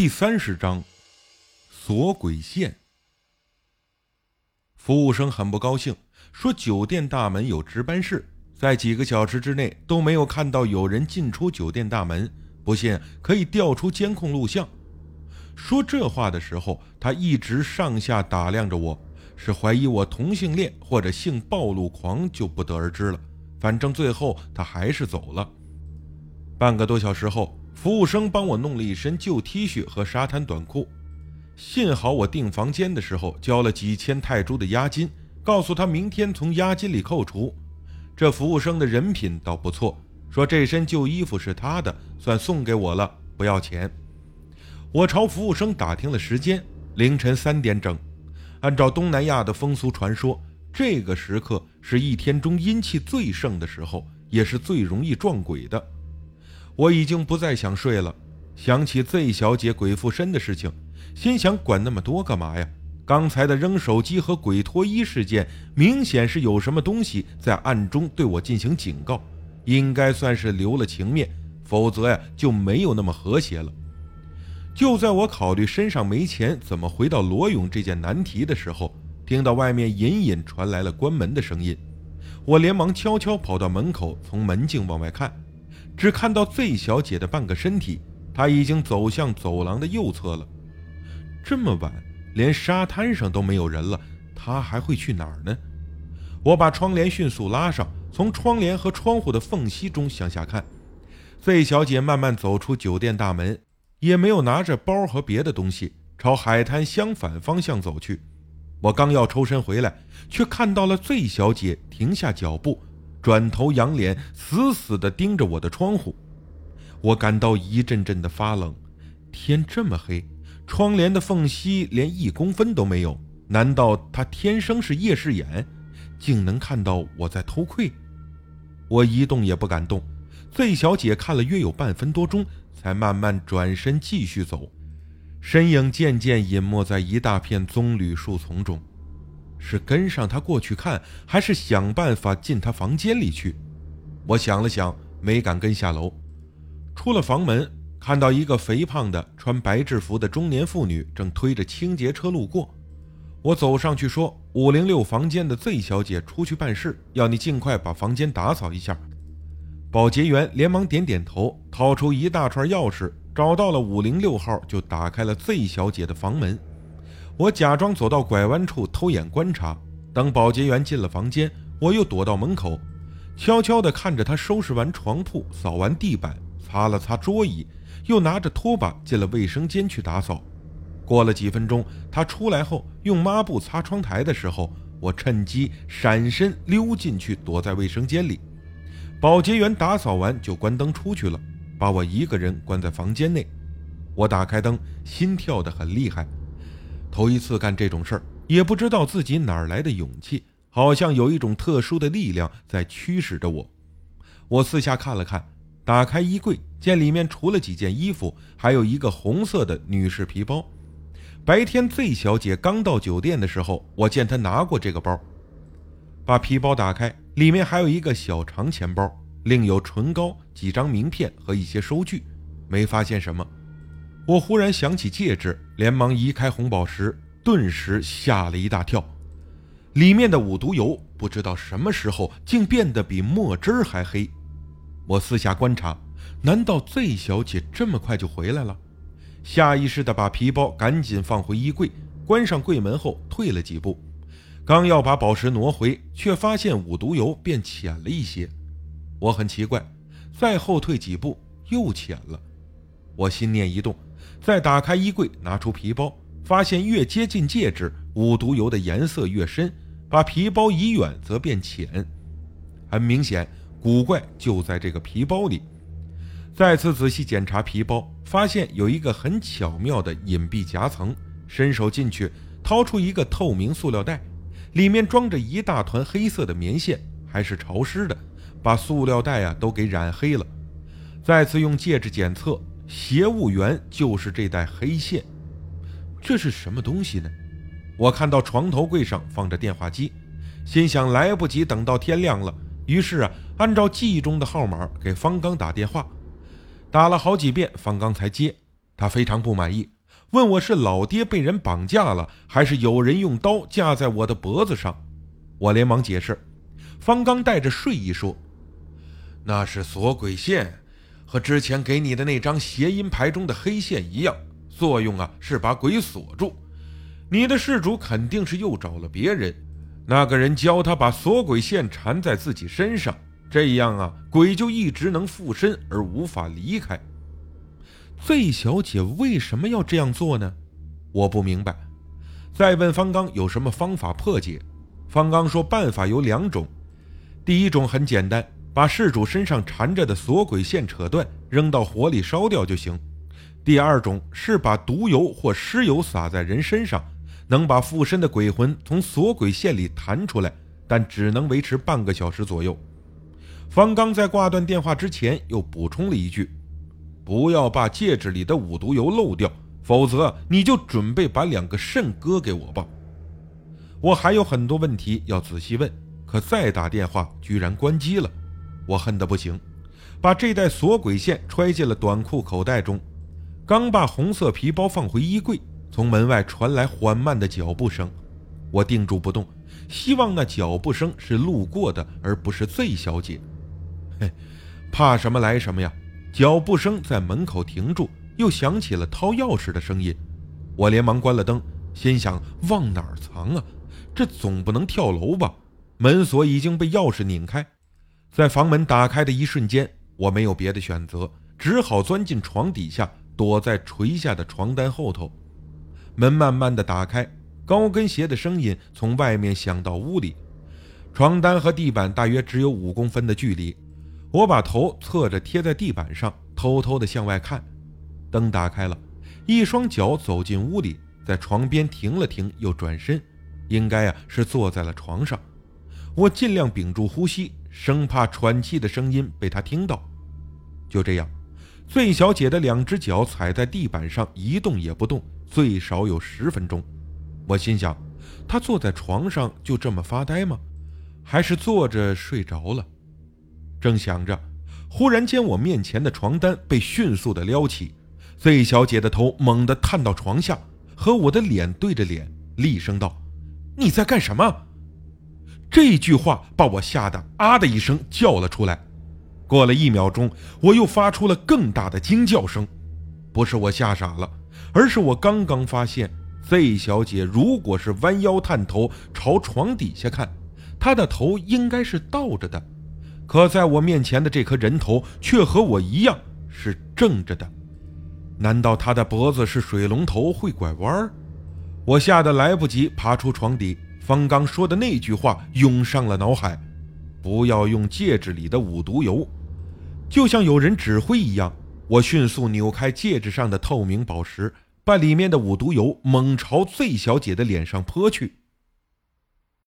第三十章，锁鬼线。服务生很不高兴，说酒店大门有值班室，在几个小时之内都没有看到有人进出酒店大门，不信可以调出监控录像。说这话的时候，他一直上下打量着我，是怀疑我同性恋或者性暴露狂，就不得而知了。反正最后他还是走了。半个多小时后。服务生帮我弄了一身旧 T 恤和沙滩短裤，幸好我订房间的时候交了几千泰铢的押金，告诉他明天从押金里扣除。这服务生的人品倒不错，说这身旧衣服是他的，算送给我了，不要钱。我朝服务生打听了时间，凌晨三点整。按照东南亚的风俗传说，这个时刻是一天中阴气最盛的时候，也是最容易撞鬼的。我已经不再想睡了，想起 Z 小姐鬼附身的事情，心想管那么多干嘛呀？刚才的扔手机和鬼脱衣事件，明显是有什么东西在暗中对我进行警告，应该算是留了情面，否则呀就没有那么和谐了。就在我考虑身上没钱怎么回到罗勇这件难题的时候，听到外面隐隐传来了关门的声音，我连忙悄悄跑到门口，从门镜往外看。只看到醉小姐的半个身体，她已经走向走廊的右侧了。这么晚，连沙滩上都没有人了，她还会去哪儿呢？我把窗帘迅速拉上，从窗帘和窗户的缝隙中向下看。醉小姐慢慢走出酒店大门，也没有拿着包和别的东西，朝海滩相反方向走去。我刚要抽身回来，却看到了醉小姐停下脚步。转头仰脸，死死地盯着我的窗户，我感到一阵阵的发冷。天这么黑，窗帘的缝隙连一公分都没有，难道他天生是夜视眼，竟能看到我在偷窥？我一动也不敢动。醉小姐看了约有半分多钟，才慢慢转身继续走，身影渐渐隐没在一大片棕榈树丛中。是跟上他过去看，还是想办法进他房间里去？我想了想，没敢跟下楼。出了房门，看到一个肥胖的、穿白制服的中年妇女正推着清洁车路过。我走上去说：“五零六房间的 Z 小姐出去办事，要你尽快把房间打扫一下。”保洁员连忙点点头，掏出一大串钥匙，找到了五零六号，就打开了 Z 小姐的房门。我假装走到拐弯处偷眼观察，等保洁员进了房间，我又躲到门口，悄悄地看着他收拾完床铺、扫完地板、擦了擦桌椅，又拿着拖把进了卫生间去打扫。过了几分钟，他出来后用抹布擦窗台的时候，我趁机闪身溜进去，躲在卫生间里。保洁员打扫完就关灯出去了，把我一个人关在房间内。我打开灯，心跳得很厉害。头一次干这种事儿，也不知道自己哪儿来的勇气，好像有一种特殊的力量在驱使着我。我四下看了看，打开衣柜，见里面除了几件衣服，还有一个红色的女士皮包。白天 Z 小姐刚到酒店的时候，我见她拿过这个包。把皮包打开，里面还有一个小长钱包，另有唇膏、几张名片和一些收据，没发现什么。我忽然想起戒指，连忙移开红宝石，顿时吓了一大跳。里面的五毒油不知道什么时候竟变得比墨汁还黑。我四下观察，难道 Z 小姐这么快就回来了？下意识地把皮包赶紧放回衣柜，关上柜门后退了几步，刚要把宝石挪回，却发现五毒油变浅了一些。我很奇怪，再后退几步又浅了。我心念一动。再打开衣柜，拿出皮包，发现越接近戒指，五毒油的颜色越深；把皮包移远，则变浅。很明显，古怪就在这个皮包里。再次仔细检查皮包，发现有一个很巧妙的隐蔽夹层。伸手进去，掏出一个透明塑料袋，里面装着一大团黑色的棉线，还是潮湿的，把塑料袋啊都给染黑了。再次用戒指检测。邪物源就是这袋黑线，这是什么东西呢？我看到床头柜上放着电话机，心想来不及等到天亮了，于是啊，按照记忆中的号码给方刚打电话，打了好几遍，方刚才接。他非常不满意，问我是老爹被人绑架了，还是有人用刀架在我的脖子上。我连忙解释，方刚带着睡意说：“那是锁鬼线，和之前给你的那张谐音牌中的黑线一样，作用啊是把鬼锁住。你的事主肯定是又找了别人，那个人教他把锁鬼线缠在自己身上，这样啊鬼就一直能附身而无法离开。醉小姐为什么要这样做呢？我不明白。再问方刚有什么方法破解。”方刚说：“办法有两种，第一种很简单，把事主身上缠着的锁鬼线扯断，扔到火里烧掉就行；第二种是把毒油或尸油撒在人身上，能把附身的鬼魂从锁鬼线里弹出来，但只能维持半个小时左右。”方刚在挂断电话之前又补充了一句：“不要把戒指里的五毒油漏掉，否则你就准备把两个肾割给我吧。”我还有很多问题要仔细问，可再打电话居然关机了，我恨得不行，把这袋锁鬼线揣进了短裤口袋中，刚把红色皮包放回衣柜，从门外传来缓慢的脚步声，我定住不动，希望那脚步声是路过的，而不是 Z 小姐。嘿，怕什么来什么呀！脚步声在门口停住，又响起了掏钥匙的声音，我连忙关了灯，心想往哪儿藏啊？这总不能跳楼吧？门锁已经被钥匙拧开，在房门打开的一瞬间，我没有别的选择，只好钻进床底下，躲在垂下的床单后头。门慢慢的打开，高跟鞋的声音从外面响到屋里。床单和地板大约只有五公分的距离，我把头侧着贴在地板上，偷偷的向外看。灯打开了，一双脚走进屋里，在床边停了停，又转身。应该啊是坐在了床上，我尽量屏住呼吸，生怕喘气的声音被他听到。就这样醉小姐的两只脚踩在地板上一动也不动，最少有十分钟。我心想，她坐在床上就这么发呆吗？还是坐着睡着了？正想着，忽然间我面前的床单被迅速的撩起醉小姐的头猛地探到床下，和我的脸对着脸，厉声道。你在干什么？这句话把我吓得啊的一声叫了出来。过了一秒钟，我又发出了更大的惊叫声。不是我吓傻了，而是我刚刚发现，Z 小姐如果是弯腰探头朝床底下看，她的头应该是倒着的，可在我面前的这颗人头却和我一样是正着的。难道她的脖子是水龙头会拐弯？我吓得来不及爬出床底，方刚说的那句话涌上了脑海：“不要用戒指里的五毒油。”就像有人指挥一样，我迅速扭开戒指上的透明宝石，把里面的五毒油猛朝醉小姐的脸上泼去。